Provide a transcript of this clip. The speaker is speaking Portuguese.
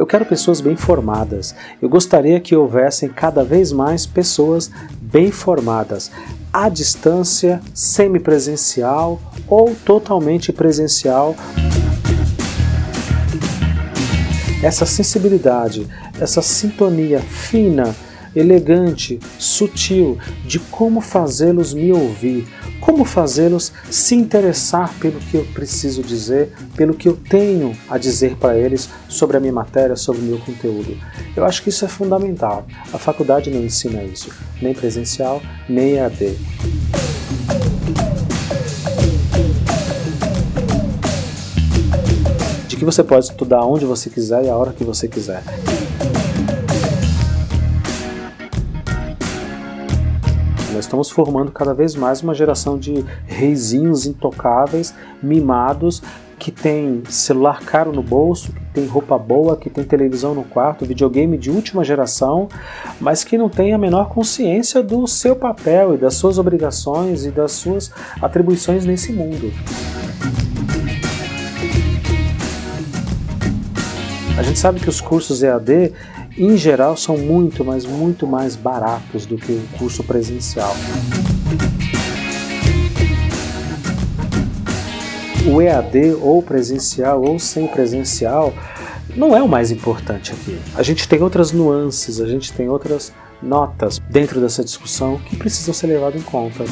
Eu quero pessoas bem formadas. Eu gostaria que houvessem cada vez mais pessoas bem formadas, à distância, semipresencial ou totalmente presencial. Essa sensibilidade, essa sintonia fina, elegante, sutil de como fazê-los me ouvir, como fazê-los se interessar pelo que eu preciso dizer, pelo que eu tenho a dizer para eles sobre a minha matéria, sobre o meu conteúdo. Eu acho que isso é fundamental. A faculdade não ensina isso, nem presencial, nem EAD. De que você pode estudar onde você quiser e a hora que você quiser. Nós estamos formando cada vez mais uma geração de reizinhos intocáveis, mimados, que tem celular caro no bolso, que tem roupa boa, que tem televisão no quarto, videogame de última geração, mas que não tem a menor consciência do seu papel e das suas obrigações e das suas atribuições nesse mundo. A gente sabe que os cursos EAD em geral, são muito, mas muito mais baratos do que o curso presencial. O EAD, ou presencial ou sem presencial, não é o mais importante aqui. A gente tem outras nuances, a gente tem outras notas dentro dessa discussão que precisam ser levadas em conta.